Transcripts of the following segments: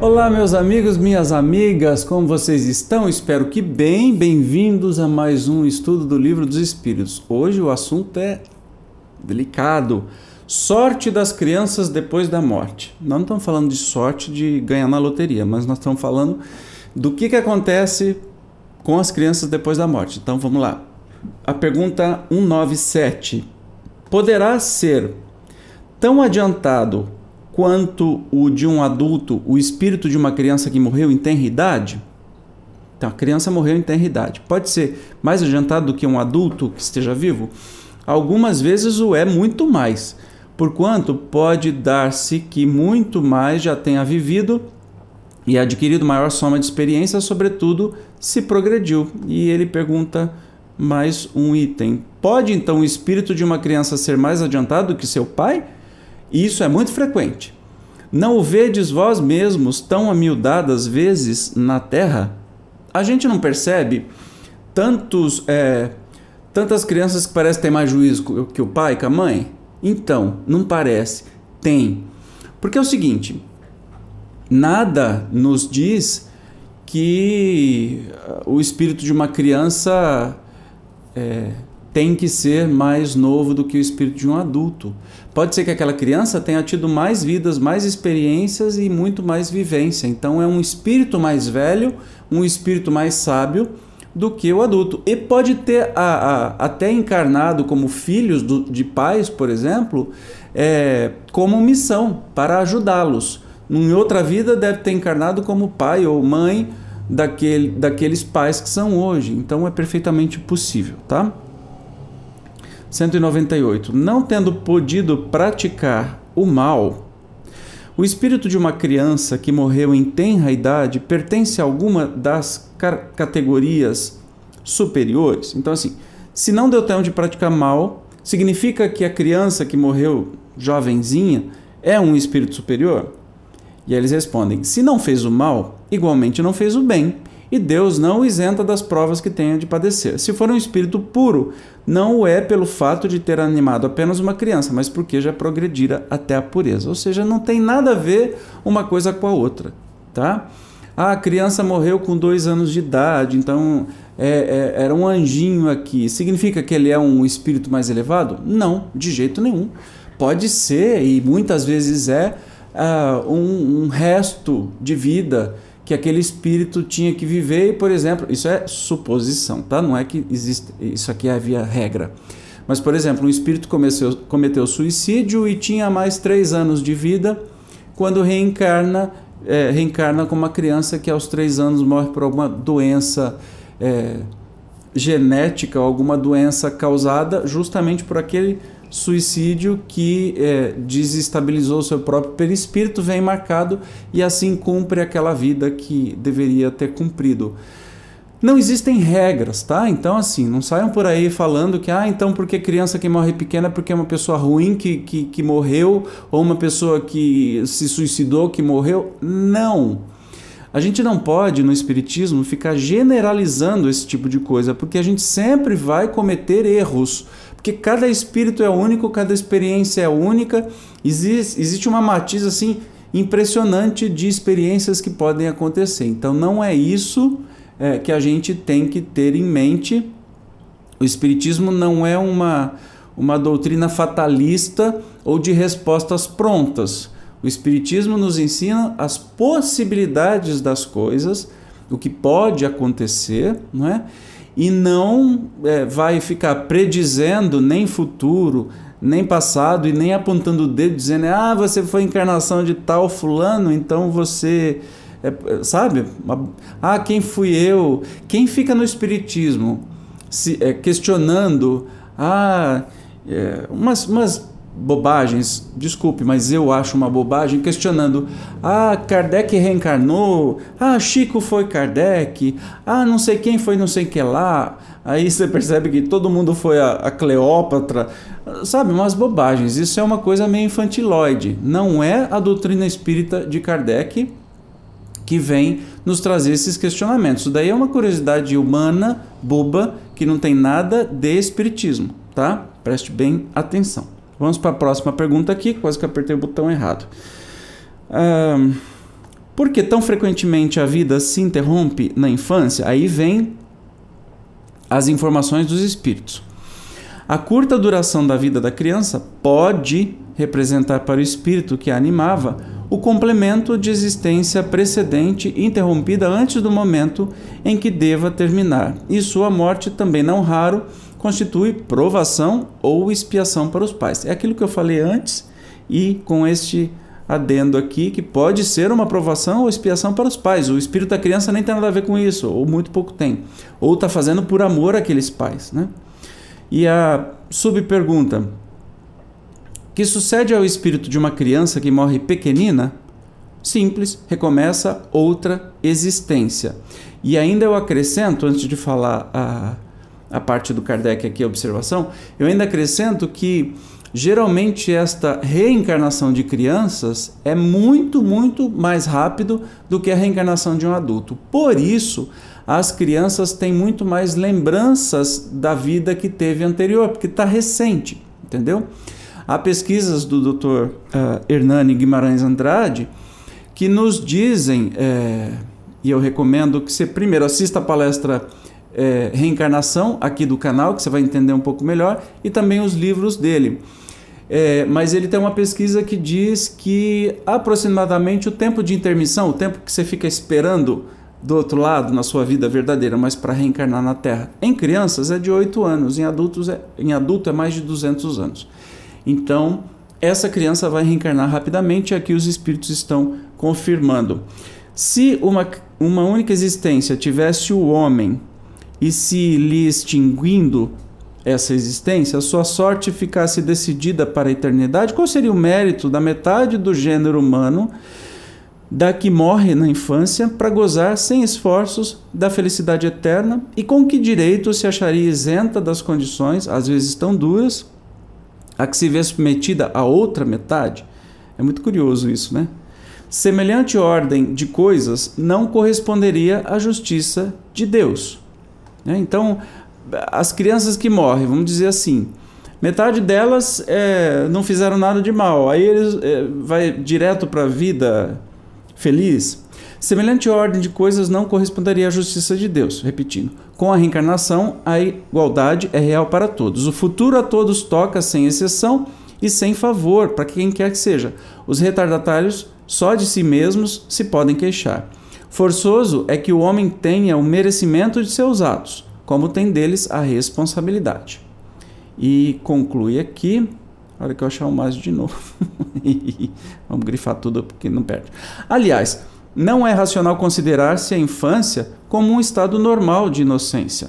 Olá, meus amigos, minhas amigas, como vocês estão? Espero que bem. Bem-vindos a mais um estudo do Livro dos Espíritos. Hoje o assunto é delicado. Sorte das crianças depois da morte. Nós não estamos falando de sorte de ganhar na loteria, mas nós estamos falando do que, que acontece com as crianças depois da morte. Então vamos lá. A pergunta 197. Poderá ser tão adiantado quanto o de um adulto, o espírito de uma criança que morreu em tenra idade? Então, a criança morreu em tenra idade. Pode ser mais adiantado do que um adulto que esteja vivo? Algumas vezes o é muito mais, porquanto pode dar-se que muito mais já tenha vivido e adquirido maior soma de experiência, sobretudo se progrediu. E ele pergunta mais um item: pode então o espírito de uma criança ser mais adiantado do que seu pai? Isso é muito frequente. Não o vedes vós mesmos tão amiudadas vezes na terra? A gente não percebe tantos, é, tantas crianças que parecem ter mais juízo que o pai, que a mãe? Então, não parece. Tem. Porque é o seguinte: nada nos diz que o espírito de uma criança é, tem que ser mais novo do que o espírito de um adulto. Pode ser que aquela criança tenha tido mais vidas, mais experiências e muito mais vivência. Então é um espírito mais velho, um espírito mais sábio do que o adulto. E pode ter a, a, até encarnado como filhos do, de pais, por exemplo, é, como missão para ajudá-los. Em outra vida deve ter encarnado como pai ou mãe daquele, daqueles pais que são hoje. Então é perfeitamente possível, tá? 198. Não tendo podido praticar o mal, o espírito de uma criança que morreu em tenra idade pertence a alguma das categorias superiores? Então, assim, se não deu tempo de praticar mal, significa que a criança que morreu jovenzinha é um espírito superior? E aí eles respondem: se não fez o mal, igualmente não fez o bem e Deus não o isenta das provas que tenha de padecer. Se for um espírito puro, não o é pelo fato de ter animado apenas uma criança, mas porque já progredira até a pureza. Ou seja, não tem nada a ver uma coisa com a outra, tá? Ah, a criança morreu com dois anos de idade, então é, é, era um anjinho aqui. Significa que ele é um espírito mais elevado? Não, de jeito nenhum. Pode ser, e muitas vezes é, uh, um, um resto de vida que aquele espírito tinha que viver, e, por exemplo, isso é suposição, tá? Não é que existe, isso aqui havia regra. Mas, por exemplo, um espírito cometeu, cometeu suicídio e tinha mais três anos de vida, quando reencarna, é, reencarna como uma criança que aos três anos morre por alguma doença é, genética, alguma doença causada justamente por aquele suicídio que é, desestabilizou seu próprio perispírito vem marcado e assim cumpre aquela vida que deveria ter cumprido. Não existem regras, tá? Então, assim, não saiam por aí falando que, ah, então porque criança que morre pequena é porque é uma pessoa ruim que, que, que morreu, ou uma pessoa que se suicidou que morreu. Não. A gente não pode, no Espiritismo, ficar generalizando esse tipo de coisa, porque a gente sempre vai cometer erros. Porque cada espírito é único, cada experiência é única. Existe, existe uma matiz assim impressionante de experiências que podem acontecer. Então não é isso é, que a gente tem que ter em mente. O Espiritismo não é uma, uma doutrina fatalista ou de respostas prontas. O Espiritismo nos ensina as possibilidades das coisas, o que pode acontecer, não é? E não é, vai ficar predizendo nem futuro, nem passado e nem apontando o dedo dizendo ah você foi encarnação de tal fulano então você é, sabe? Ah quem fui eu? Quem fica no espiritismo se é, questionando ah é, umas, umas bobagens, desculpe, mas eu acho uma bobagem, questionando: ah, Kardec reencarnou, ah, Chico foi Kardec, ah, não sei quem foi não sei que lá. Aí você percebe que todo mundo foi a, a Cleópatra, sabe, umas bobagens. Isso é uma coisa meio infantiloide. Não é a doutrina espírita de Kardec que vem nos trazer esses questionamentos. Isso daí é uma curiosidade humana, boba, que não tem nada de espiritismo, tá? Preste bem atenção. Vamos para a próxima pergunta aqui, quase que apertei o botão errado. Por que tão frequentemente a vida se interrompe na infância? Aí vem as informações dos espíritos. A curta duração da vida da criança pode representar para o espírito que a animava o complemento de existência precedente interrompida antes do momento em que deva terminar. E sua morte também não raro constitui provação ou expiação para os pais. É aquilo que eu falei antes e com este adendo aqui que pode ser uma provação ou expiação para os pais. O espírito da criança nem tem nada a ver com isso, ou muito pouco tem. Ou está fazendo por amor àqueles pais. Né? E a subpergunta: que sucede ao espírito de uma criança que morre pequenina? Simples, recomeça outra existência. E ainda eu acrescento, antes de falar a, a parte do Kardec aqui, a observação, eu ainda acrescento que geralmente esta reencarnação de crianças é muito, muito mais rápido do que a reencarnação de um adulto. Por isso, as crianças têm muito mais lembranças da vida que teve anterior, porque está recente, entendeu? Há pesquisas do Dr. Uh, Hernani Guimarães Andrade que nos dizem, é, e eu recomendo que você primeiro assista a palestra é, Reencarnação aqui do canal, que você vai entender um pouco melhor, e também os livros dele. É, mas ele tem uma pesquisa que diz que aproximadamente o tempo de intermissão, o tempo que você fica esperando do outro lado na sua vida verdadeira, mas para reencarnar na Terra, em crianças é de 8 anos, em adultos é, em adulto é mais de 200 anos. Então, essa criança vai reencarnar rapidamente, e aqui os espíritos estão confirmando. Se uma, uma única existência tivesse o homem e se lhe extinguindo essa existência, a sua sorte ficasse decidida para a eternidade, qual seria o mérito da metade do gênero humano da que morre na infância para gozar sem esforços da felicidade eterna e com que direito se acharia isenta das condições, às vezes tão duras, a que se vê submetida a outra metade? É muito curioso isso, né? Semelhante ordem de coisas não corresponderia à justiça de Deus. Né? Então, as crianças que morrem, vamos dizer assim, metade delas é, não fizeram nada de mal, aí eles é, vai direto para a vida feliz. Semelhante ordem de coisas não corresponderia à justiça de Deus. Repetindo, com a reencarnação, a igualdade é real para todos. O futuro a todos toca sem exceção e sem favor para quem quer que seja. Os retardatários só de si mesmos se podem queixar. Forçoso é que o homem tenha o merecimento de seus atos como tem deles a responsabilidade. E conclui aqui, a hora que eu achar o mais de novo. Vamos grifar tudo porque não perde. Aliás, não é racional considerar-se a infância como um estado normal de inocência.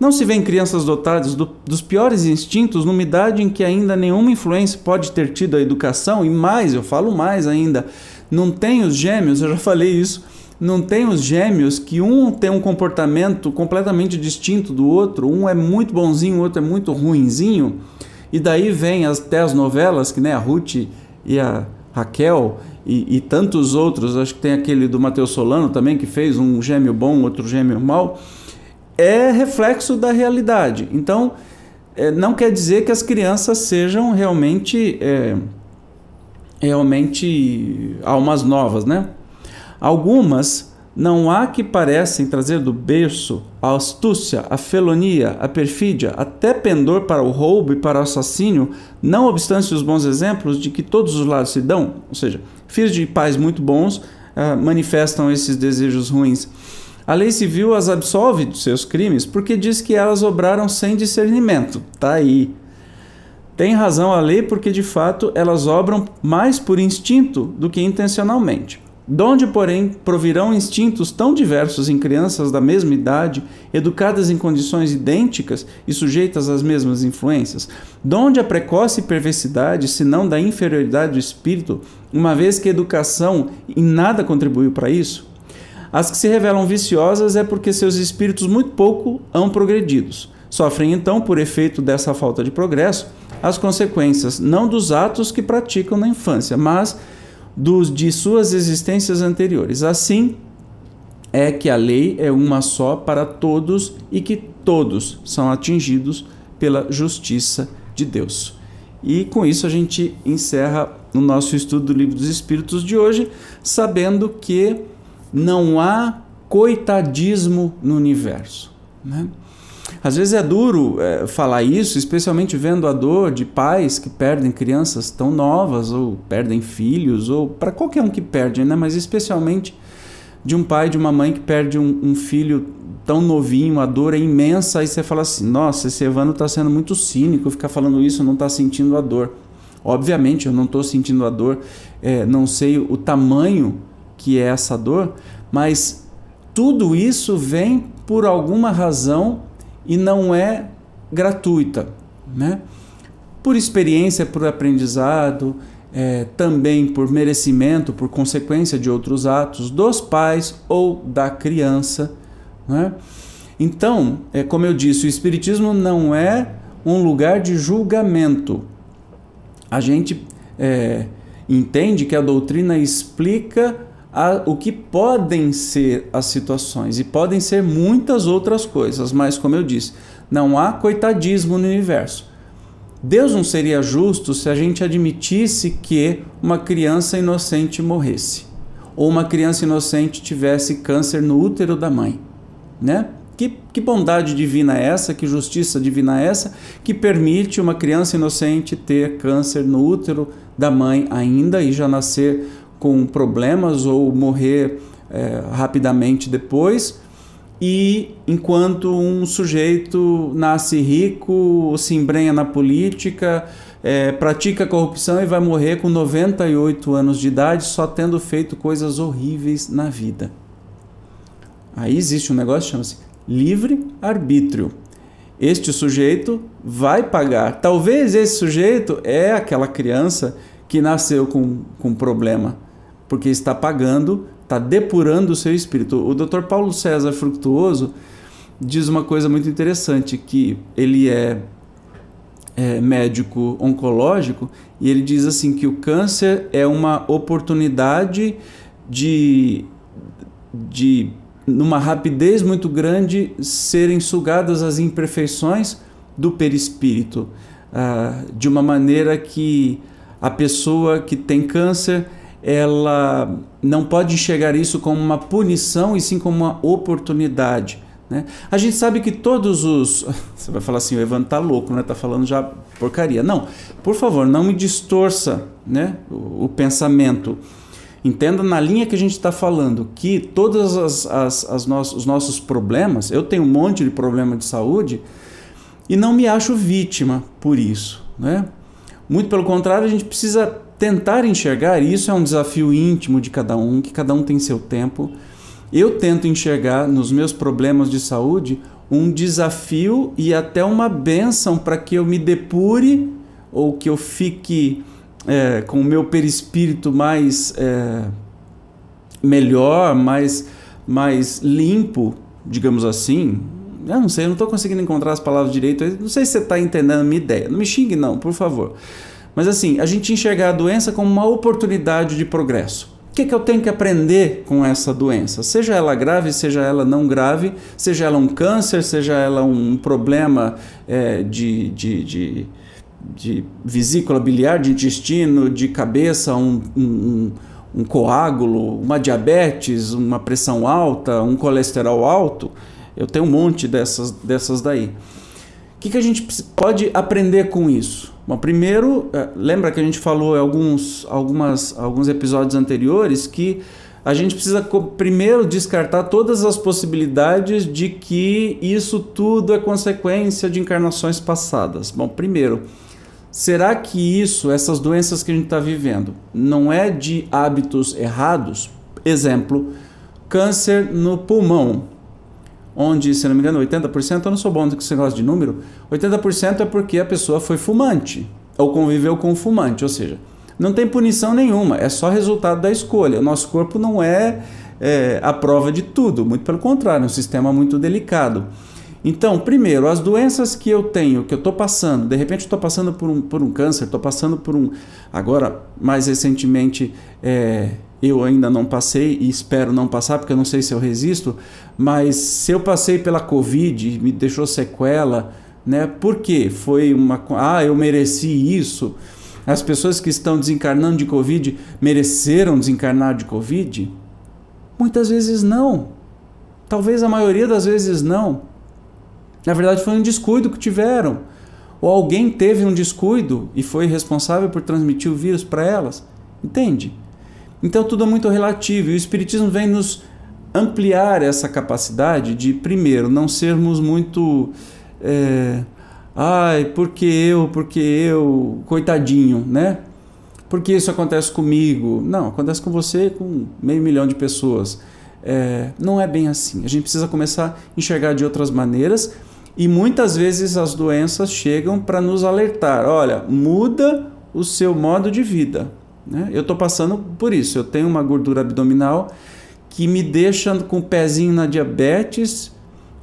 Não se vê em crianças dotadas do, dos piores instintos numa idade em que ainda nenhuma influência pode ter tido a educação, e mais, eu falo mais ainda, não tem os gêmeos, eu já falei isso, não tem os gêmeos que um tem um comportamento completamente distinto do outro, um é muito bonzinho, o outro é muito ruinzinho, e daí vem até as novelas, que nem a Ruth e a Raquel e, e, tantos outros, acho que tem aquele do Matheus Solano também, que fez um gêmeo bom, outro gêmeo mau, é reflexo da realidade. Então, é, não quer dizer que as crianças sejam realmente, é, realmente almas novas, né? Algumas não há que parecem trazer do berço a astúcia, a felonia, a perfídia, até pendor para o roubo e para o assassínio, não obstante os bons exemplos de que todos os lados se dão, ou seja, filhos de pais muito bons uh, manifestam esses desejos ruins. A lei civil as absolve dos seus crimes porque diz que elas obraram sem discernimento. Tá aí. Tem razão a lei porque de fato elas obram mais por instinto do que intencionalmente. Donde, porém, provirão instintos tão diversos em crianças da mesma idade, educadas em condições idênticas e sujeitas às mesmas influências? Donde a precoce perversidade, se não da inferioridade do espírito, uma vez que a educação em nada contribuiu para isso? As que se revelam viciosas é porque seus espíritos muito pouco hão progredidos. Sofrem então, por efeito dessa falta de progresso, as consequências não dos atos que praticam na infância, mas dos, de suas existências anteriores. Assim, é que a lei é uma só para todos e que todos são atingidos pela justiça de Deus. E com isso a gente encerra no nosso estudo do Livro dos Espíritos de hoje, sabendo que não há coitadismo no universo. Né? Às vezes é duro é, falar isso, especialmente vendo a dor de pais que perdem crianças tão novas, ou perdem filhos, ou para qualquer um que perde, né? mas especialmente de um pai, de uma mãe que perde um, um filho tão novinho, a dor é imensa, aí você fala assim: nossa, esse Evandro está sendo muito cínico, ficar falando isso, não está sentindo a dor. Obviamente, eu não estou sentindo a dor, é, não sei o tamanho que é essa dor, mas tudo isso vem por alguma razão e não é gratuita, né? Por experiência, por aprendizado, é, também por merecimento, por consequência de outros atos dos pais ou da criança, né? Então, é como eu disse, o Espiritismo não é um lugar de julgamento. A gente é, entende que a doutrina explica a, o que podem ser as situações e podem ser muitas outras coisas, mas como eu disse, não há coitadismo no universo. Deus não seria justo se a gente admitisse que uma criança inocente morresse ou uma criança inocente tivesse câncer no útero da mãe, né? Que, que bondade divina é essa, que justiça divina é essa, que permite uma criança inocente ter câncer no útero da mãe ainda e já nascer com problemas ou morrer é, rapidamente depois. E enquanto um sujeito nasce rico, se embrenha na política, é, pratica corrupção e vai morrer com 98 anos de idade, só tendo feito coisas horríveis na vida. Aí existe um negócio que chama-se livre-arbítrio. Este sujeito vai pagar. Talvez esse sujeito é aquela criança que nasceu com, com problema porque está pagando, está depurando o seu espírito. O Dr. Paulo César Fructuoso diz uma coisa muito interessante, que ele é, é médico oncológico e ele diz assim que o câncer é uma oportunidade de, de numa rapidez muito grande, serem sugadas as imperfeições do perispírito, ah, de uma maneira que a pessoa que tem câncer ela não pode enxergar isso como uma punição e sim como uma oportunidade. Né? A gente sabe que todos os. Você vai falar assim, o Evan tá louco, né? Tá falando já porcaria. Não, por favor, não me distorça né? o, o pensamento. Entenda na linha que a gente está falando que todos as, as, as os nossos problemas, eu tenho um monte de problema de saúde e não me acho vítima por isso. Né? Muito pelo contrário, a gente precisa tentar enxergar, e isso é um desafio íntimo de cada um, que cada um tem seu tempo. Eu tento enxergar nos meus problemas de saúde um desafio e até uma benção para que eu me depure ou que eu fique é, com o meu perispírito mais é, melhor, mais, mais limpo, digamos assim. Eu não sei, eu não estou conseguindo encontrar as palavras direito. não sei se você está entendendo a minha ideia. Não me xingue, não, por favor. Mas assim, a gente enxergar a doença como uma oportunidade de progresso. O que, que eu tenho que aprender com essa doença? Seja ela grave, seja ela não grave, seja ela um câncer, seja ela um problema é, de, de, de, de, vesícula biliar, de intestino, de cabeça, um, um, um coágulo, uma diabetes, uma pressão alta, um colesterol alto. Eu tenho um monte dessas, dessas daí. Que, que a gente pode aprender com isso? Bom, primeiro, é, lembra que a gente falou em alguns, algumas, alguns episódios anteriores que a gente precisa primeiro descartar todas as possibilidades de que isso tudo é consequência de encarnações passadas. Bom, primeiro, será que isso, essas doenças que a gente está vivendo, não é de hábitos errados? Exemplo, câncer no pulmão onde, se não me engano, 80%, eu não sou bom com esse negócio de número, 80% é porque a pessoa foi fumante ou conviveu com um fumante, ou seja, não tem punição nenhuma, é só resultado da escolha. O nosso corpo não é, é a prova de tudo, muito pelo contrário, é um sistema muito delicado. Então, primeiro, as doenças que eu tenho, que eu estou passando, de repente estou passando por um, por um câncer, estou passando por um. Agora, mais recentemente, é, eu ainda não passei e espero não passar, porque eu não sei se eu resisto, mas se eu passei pela Covid, me deixou sequela, né? Por quê? Foi uma. Ah, eu mereci isso. as pessoas que estão desencarnando de Covid mereceram desencarnar de Covid? Muitas vezes não. Talvez a maioria das vezes não. Na verdade, foi um descuido que tiveram. Ou alguém teve um descuido e foi responsável por transmitir o vírus para elas. Entende? Então tudo é muito relativo e o Espiritismo vem nos ampliar essa capacidade de, primeiro, não sermos muito. É, Ai, porque eu, porque eu, coitadinho, né? Porque isso acontece comigo? Não, acontece com você com meio milhão de pessoas. É, não é bem assim. A gente precisa começar a enxergar de outras maneiras e muitas vezes as doenças chegam para nos alertar: olha, muda o seu modo de vida. Né? Eu estou passando por isso. Eu tenho uma gordura abdominal que me deixa com o pezinho na diabetes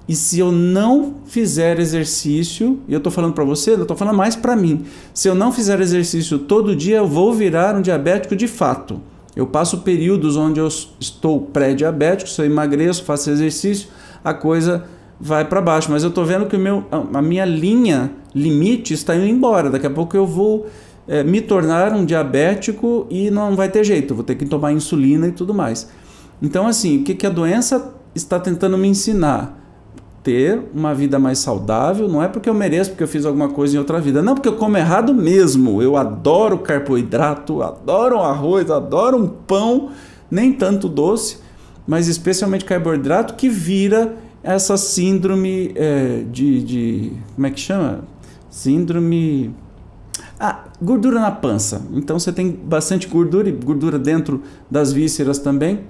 e se eu não fizer exercício, e eu estou falando para você, eu estou falando mais para mim. Se eu não fizer exercício todo dia, eu vou virar um diabético de fato. Eu passo períodos onde eu estou pré-diabético, se eu emagreço, faço exercício, a coisa vai para baixo. Mas eu estou vendo que o meu, a minha linha limite está indo embora. Daqui a pouco eu vou é, me tornar um diabético e não vai ter jeito, vou ter que tomar insulina e tudo mais. Então, assim, o que, que a doença está tentando me ensinar? ter uma vida mais saudável, não é porque eu mereço, porque eu fiz alguma coisa em outra vida, não, porque eu como errado mesmo. Eu adoro carboidrato, adoro arroz, adoro um pão, nem tanto doce, mas especialmente carboidrato que vira essa síndrome é, de, de. Como é que chama? Síndrome. Ah, gordura na pança. Então você tem bastante gordura e gordura dentro das vísceras também.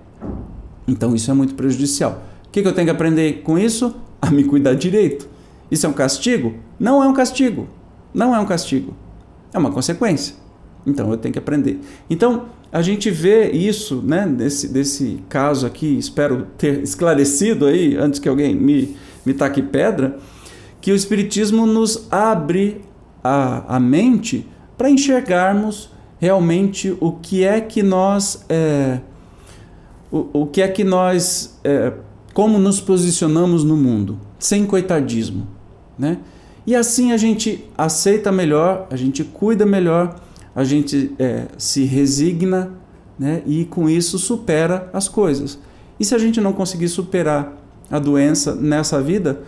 Então isso é muito prejudicial. O que, que eu tenho que aprender com isso? a me cuidar direito. Isso é um castigo? Não é um castigo. Não é um castigo. É uma consequência. Então eu tenho que aprender. Então a gente vê isso, né, desse, desse caso aqui, espero ter esclarecido aí, antes que alguém me, me taque pedra, que o Espiritismo nos abre a, a mente para enxergarmos realmente o que é que nós. É, o, o que é que nós é, como nos posicionamos no mundo, sem coitadismo, né? E assim a gente aceita melhor, a gente cuida melhor, a gente é, se resigna, né? E com isso supera as coisas. E se a gente não conseguir superar a doença nessa vida,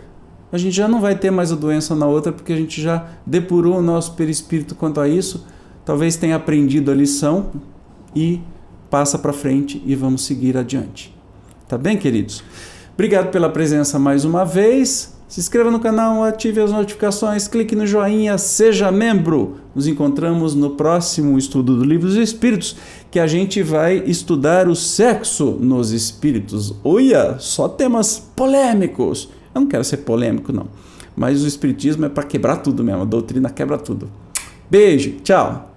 a gente já não vai ter mais a doença na outra, porque a gente já depurou o nosso perispírito quanto a isso, talvez tenha aprendido a lição e passa para frente e vamos seguir adiante. Tá bem, queridos? Obrigado pela presença mais uma vez. Se inscreva no canal, ative as notificações, clique no joinha, seja membro. Nos encontramos no próximo estudo do Livro dos Espíritos, que a gente vai estudar o sexo nos espíritos. Olha, só temas polêmicos. Eu não quero ser polêmico, não. Mas o espiritismo é para quebrar tudo mesmo, a doutrina quebra tudo. Beijo, tchau.